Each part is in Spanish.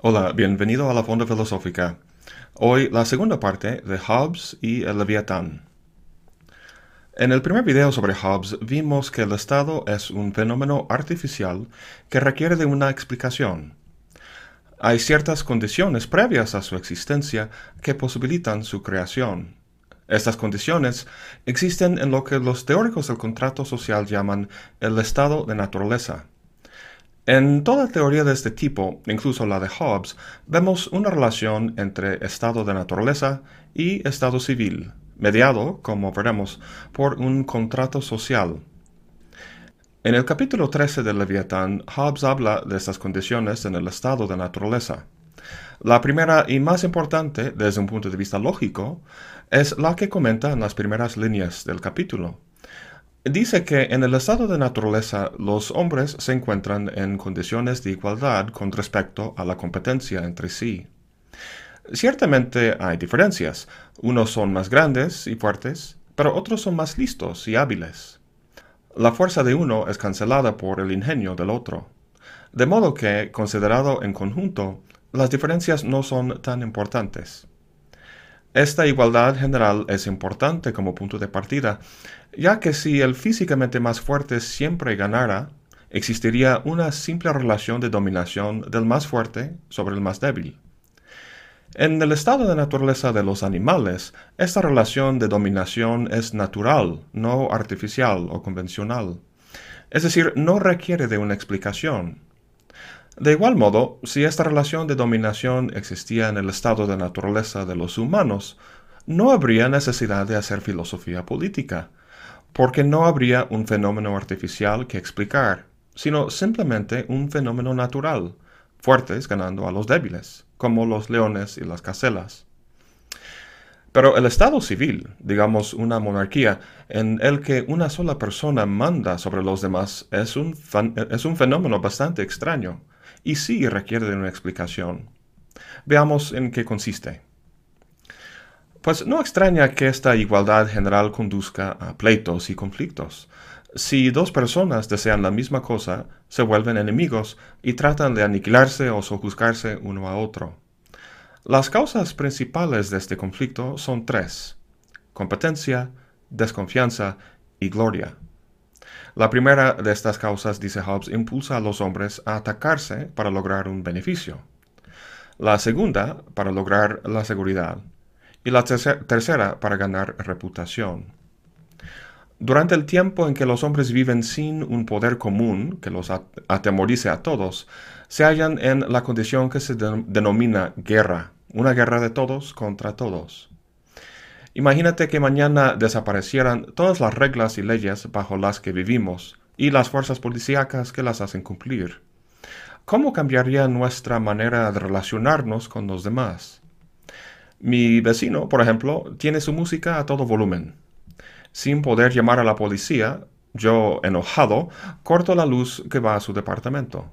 Hola, bienvenido a la Fonda Filosófica. Hoy la segunda parte de Hobbes y el Leviatán. En el primer video sobre Hobbes vimos que el Estado es un fenómeno artificial que requiere de una explicación. Hay ciertas condiciones previas a su existencia que posibilitan su creación. Estas condiciones existen en lo que los teóricos del contrato social llaman el estado de naturaleza. En toda teoría de este tipo, incluso la de Hobbes, vemos una relación entre estado de naturaleza y estado civil, mediado, como veremos, por un contrato social. En el capítulo 13 del Leviatán, Hobbes habla de estas condiciones en el estado de naturaleza. La primera y más importante, desde un punto de vista lógico, es la que comenta en las primeras líneas del capítulo. Dice que en el estado de naturaleza los hombres se encuentran en condiciones de igualdad con respecto a la competencia entre sí. Ciertamente hay diferencias. Unos son más grandes y fuertes, pero otros son más listos y hábiles. La fuerza de uno es cancelada por el ingenio del otro. De modo que, considerado en conjunto, las diferencias no son tan importantes. Esta igualdad general es importante como punto de partida, ya que si el físicamente más fuerte siempre ganara, existiría una simple relación de dominación del más fuerte sobre el más débil. En el estado de naturaleza de los animales, esta relación de dominación es natural, no artificial o convencional. Es decir, no requiere de una explicación. De igual modo, si esta relación de dominación existía en el estado de naturaleza de los humanos, no habría necesidad de hacer filosofía política, porque no habría un fenómeno artificial que explicar, sino simplemente un fenómeno natural, fuertes ganando a los débiles, como los leones y las caselas. Pero el Estado civil, digamos una monarquía, en el que una sola persona manda sobre los demás, es un, es un fenómeno bastante extraño, y sí requiere de una explicación. Veamos en qué consiste. Pues no extraña que esta igualdad general conduzca a pleitos y conflictos. Si dos personas desean la misma cosa, se vuelven enemigos y tratan de aniquilarse o sojuzgarse uno a otro. Las causas principales de este conflicto son tres. Competencia, desconfianza y gloria. La primera de estas causas, dice Hobbes, impulsa a los hombres a atacarse para lograr un beneficio. La segunda, para lograr la seguridad. Y la tercera, para ganar reputación. Durante el tiempo en que los hombres viven sin un poder común que los atemorice a todos, se hallan en la condición que se denomina guerra, una guerra de todos contra todos. Imagínate que mañana desaparecieran todas las reglas y leyes bajo las que vivimos y las fuerzas policíacas que las hacen cumplir. ¿Cómo cambiaría nuestra manera de relacionarnos con los demás? Mi vecino, por ejemplo, tiene su música a todo volumen. Sin poder llamar a la policía, yo, enojado, corto la luz que va a su departamento.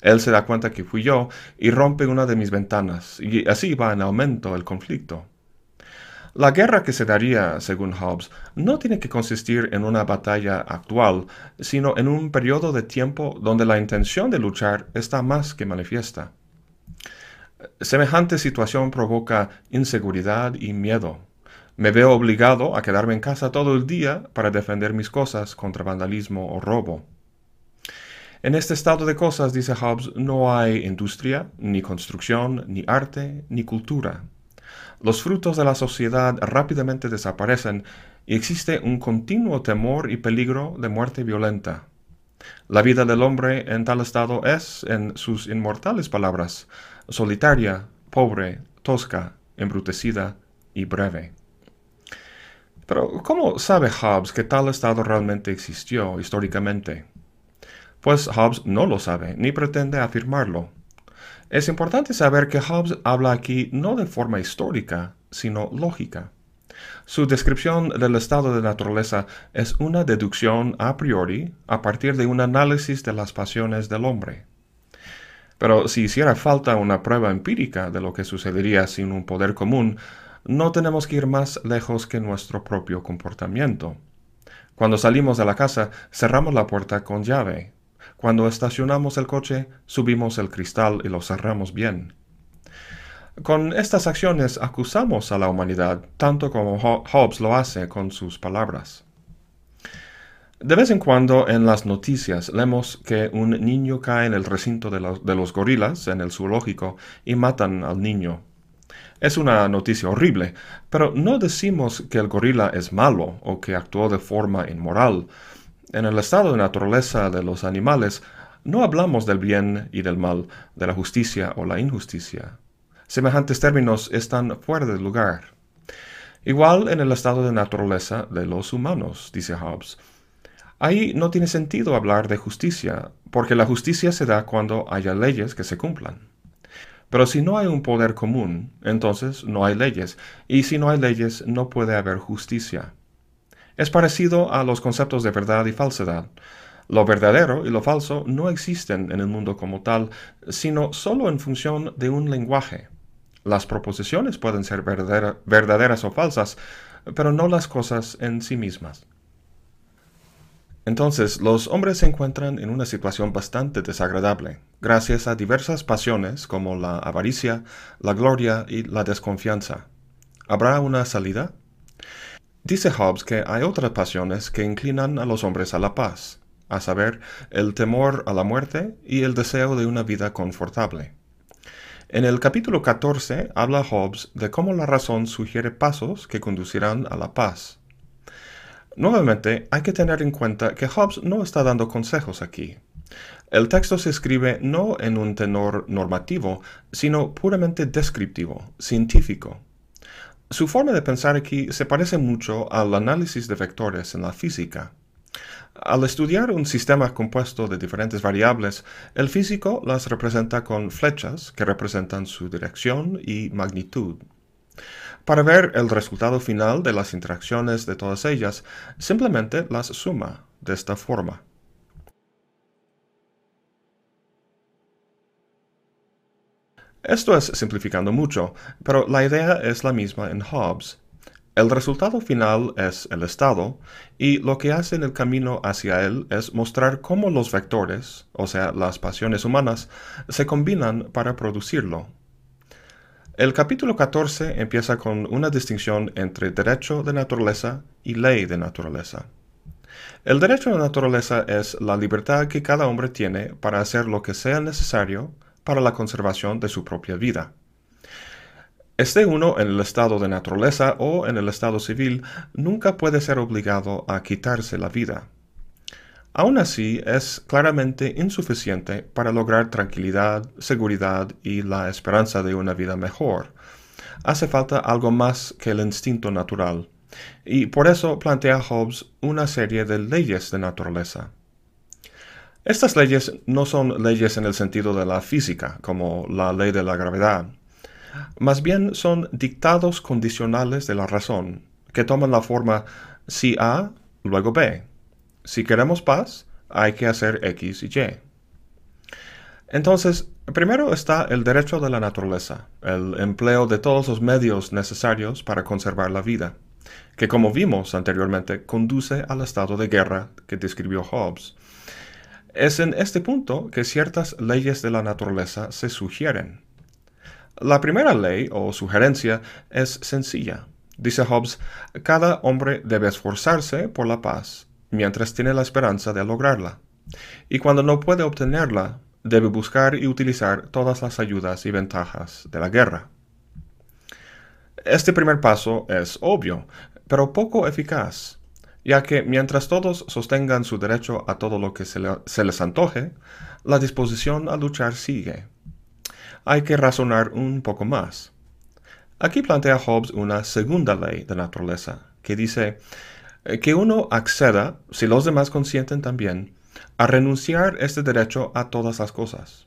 Él se da cuenta que fui yo y rompe una de mis ventanas, y así va en aumento el conflicto. La guerra que se daría, según Hobbes, no tiene que consistir en una batalla actual, sino en un periodo de tiempo donde la intención de luchar está más que manifiesta. Semejante situación provoca inseguridad y miedo. Me veo obligado a quedarme en casa todo el día para defender mis cosas contra vandalismo o robo. En este estado de cosas, dice Hobbes, no hay industria, ni construcción, ni arte, ni cultura. Los frutos de la sociedad rápidamente desaparecen y existe un continuo temor y peligro de muerte violenta. La vida del hombre en tal estado es, en sus inmortales palabras, solitaria, pobre, tosca, embrutecida y breve. Pero, ¿cómo sabe Hobbes que tal estado realmente existió históricamente? Pues Hobbes no lo sabe, ni pretende afirmarlo. Es importante saber que Hobbes habla aquí no de forma histórica, sino lógica. Su descripción del estado de naturaleza es una deducción a priori a partir de un análisis de las pasiones del hombre. Pero si hiciera falta una prueba empírica de lo que sucedería sin un poder común, no tenemos que ir más lejos que nuestro propio comportamiento. Cuando salimos de la casa, cerramos la puerta con llave, cuando estacionamos el coche, subimos el cristal y lo cerramos bien. Con estas acciones acusamos a la humanidad tanto como Hobbes lo hace con sus palabras. De vez en cuando en las noticias leemos que un niño cae en el recinto de los, gorilas en el zoológico y matan al niño. Es una noticia horrible, pero no decimos que el gorila es malo o que actuó de forma inmoral. En el estado de naturaleza de los animales no hablamos del bien y del mal, de la justicia o la injusticia. Semejantes términos están fuera de lugar. Igual en el estado de naturaleza de los humanos, dice Hobbes. Ahí no tiene sentido hablar de justicia, porque la justicia se da cuando haya leyes que se cumplan. Pero si no hay un poder común, entonces no hay leyes, y si no hay leyes no puede haber justicia. Es parecido a los conceptos de verdad y falsedad. Lo verdadero y lo falso no existen en el mundo como tal, sino solo en función de un lenguaje. Las proposiciones pueden ser verdaderas o falsas, pero no las cosas en sí mismas. Entonces, los hombres se encuentran en una situación bastante desagradable, gracias a diversas pasiones como la avaricia, la gloria y la desconfianza. ¿Habrá una salida? Dice Hobbes que hay otras pasiones que inclinan a los hombres a la paz, a saber, el temor a la muerte y el deseo de una vida confortable. En el capítulo 14 habla Hobbes de cómo la razón sugiere pasos que conducirán a la paz. Nuevamente, hay que tener en cuenta que Hobbes no está dando consejos aquí. El texto se escribe no en un tenor normativo, sino puramente descriptivo, científico. Su forma de pensar aquí se parece mucho al análisis de vectores en la física. Al estudiar un sistema compuesto de diferentes variables, el físico las representa con flechas que representan su dirección y magnitud. Para ver el resultado final de las interacciones de todas ellas, simplemente las suma de esta forma. Esto es simplificando mucho, pero la idea es la misma en Hobbes. El resultado final es el estado, y lo que hace en el camino hacia él es mostrar cómo los vectores, o sea, las pasiones humanas, se combinan para producirlo. El capítulo 14 empieza con una distinción entre derecho de naturaleza y ley de naturaleza. El derecho de naturaleza es la libertad que cada hombre tiene para hacer lo que sea necesario para la conservación de su propia vida. Esté uno en el estado de naturaleza o en el estado civil, nunca puede ser obligado a quitarse la vida. Aún así, es claramente insuficiente para lograr tranquilidad, seguridad y la esperanza de una vida mejor. Hace falta algo más que el instinto natural, y por eso plantea Hobbes una serie de leyes de naturaleza. Estas leyes no son leyes en el sentido de la física, como la ley de la gravedad. Más bien son dictados condicionales de la razón, que toman la forma si A, luego B, si queremos paz, hay que hacer X y Y. Entonces, primero está el derecho de la naturaleza, el empleo de todos los medios necesarios para conservar la vida, que como vimos anteriormente conduce al estado de guerra que describió Hobbes. Es en este punto que ciertas leyes de la naturaleza se sugieren. La primera ley o sugerencia es sencilla. Dice Hobbes, cada hombre debe esforzarse por la paz mientras tiene la esperanza de lograrla. Y cuando no puede obtenerla, debe buscar y utilizar todas las ayudas y ventajas de la guerra. Este primer paso es obvio, pero poco eficaz, ya que mientras todos sostengan su derecho a todo lo que se, se les antoje, la disposición a luchar sigue. Hay que razonar un poco más. Aquí plantea Hobbes una segunda ley de naturaleza, que dice, eh, que uno acceda, si los demás consienten también, a renunciar este derecho a todas las cosas.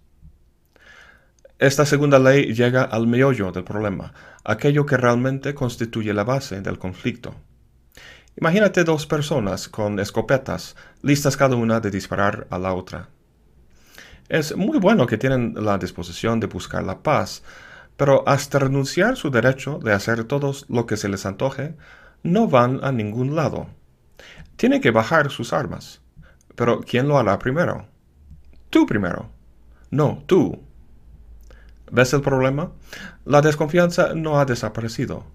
Esta segunda ley llega al meollo del problema, aquello que realmente constituye la base del conflicto. Imagínate dos personas con escopetas, listas cada una de disparar a la otra. Es muy bueno que tienen la disposición de buscar la paz, pero hasta renunciar su derecho de hacer todo lo que se les antoje, no van a ningún lado. Tiene que bajar sus armas. Pero ¿quién lo hará primero? Tú primero. No, tú. ¿Ves el problema? La desconfianza no ha desaparecido.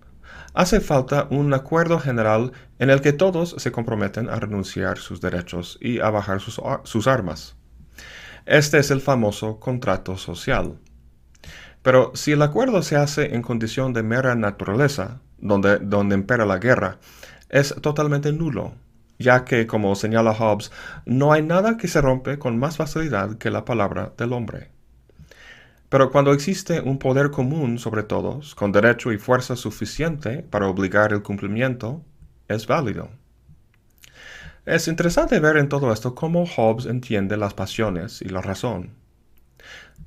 Hace falta un acuerdo general en el que todos se comprometen a renunciar sus derechos y a bajar sus, armas. Este es el famoso contrato social. Pero si el acuerdo se hace en condición de mera naturaleza, donde, donde impera la guerra, es totalmente nulo, ya que, como señala Hobbes, no hay nada que se rompe con más facilidad que la palabra del hombre. Pero cuando existe un poder común sobre todos, con derecho y fuerza suficiente para obligar el cumplimiento, es válido. Es interesante ver en todo esto cómo Hobbes entiende las pasiones y la razón.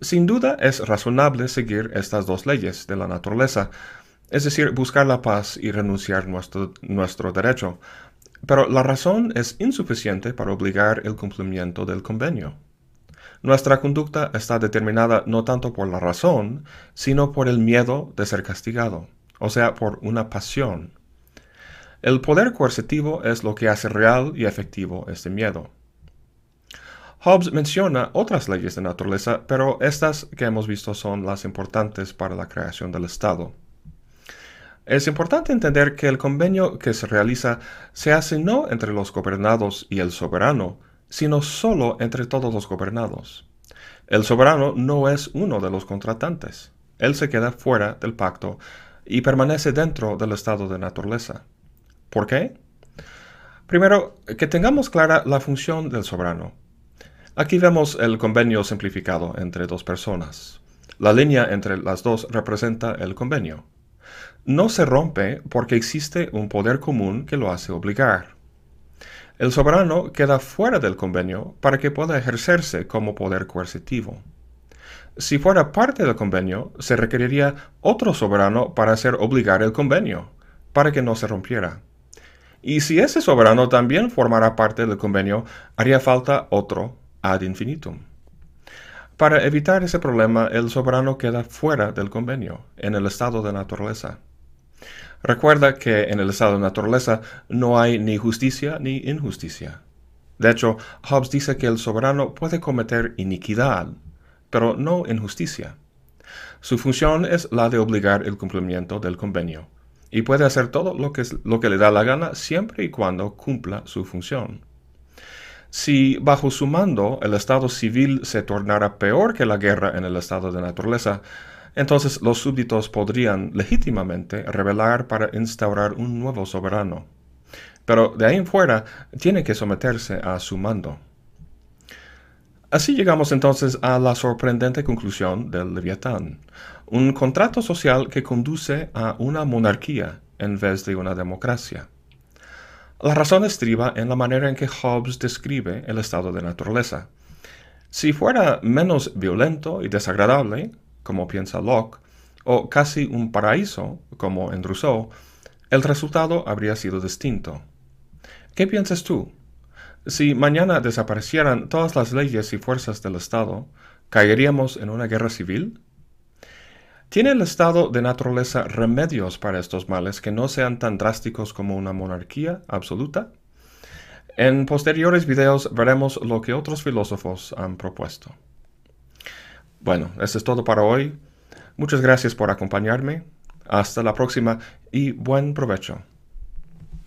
Sin duda es razonable seguir estas dos leyes de la naturaleza, es decir, buscar la paz y renunciar nuestro, nuestro derecho, pero la razón es insuficiente para obligar el cumplimiento del convenio. Nuestra conducta está determinada no tanto por la razón, sino por el miedo de ser castigado, o sea, por una pasión. El poder coercitivo es lo que hace real y efectivo este miedo. Hobbes menciona otras leyes de naturaleza, pero estas que hemos visto son las importantes para la creación del Estado. Es importante entender que el convenio que se realiza se hace no entre los gobernados y el soberano, sino solo entre todos los gobernados. El soberano no es uno de los contratantes. Él se queda fuera del pacto y permanece dentro del estado de naturaleza. ¿Por qué? Primero, que tengamos clara la función del soberano. Aquí vemos el convenio simplificado entre dos personas. La línea entre las dos representa el convenio. No se rompe porque existe un poder común que lo hace obligar el soberano queda fuera del convenio para que pueda ejercerse como poder coercitivo. Si fuera parte del convenio, se requeriría otro soberano para hacer obligar el convenio, para que no se rompiera. Y si ese soberano también formara parte del convenio, haría falta otro ad infinitum. Para evitar ese problema, el soberano queda fuera del convenio, en el estado de naturaleza. Recuerda que en el estado de naturaleza no hay ni justicia ni injusticia. De hecho, Hobbes dice que el soberano puede cometer iniquidad, pero no injusticia. Su función es la de obligar el cumplimiento del convenio, y puede hacer todo lo que, lo que le da la gana siempre y cuando cumpla su función. Si bajo su mando el estado civil se tornara peor que la guerra en el estado de naturaleza, entonces los súbditos podrían legítimamente rebelar para instaurar un nuevo soberano. Pero de ahí en fuera tiene que someterse a su mando. Así llegamos entonces a la sorprendente conclusión del Leviatán, un contrato social que conduce a una monarquía en vez de una democracia. La razón estriba en la manera en que Hobbes describe el estado de naturaleza. Si fuera menos violento y desagradable, como piensa Locke, o casi un paraíso, como en Rousseau, el resultado habría sido distinto. ¿Qué piensas tú? Si mañana desaparecieran todas las leyes y fuerzas del Estado, ¿caeríamos en una guerra civil? ¿Tiene el Estado de naturaleza remedios para estos males que no sean tan drásticos como una monarquía absoluta? En posteriores videos veremos lo que otros filósofos han propuesto. Bueno, eso es todo para hoy. Muchas gracias por acompañarme. Hasta la próxima y buen provecho.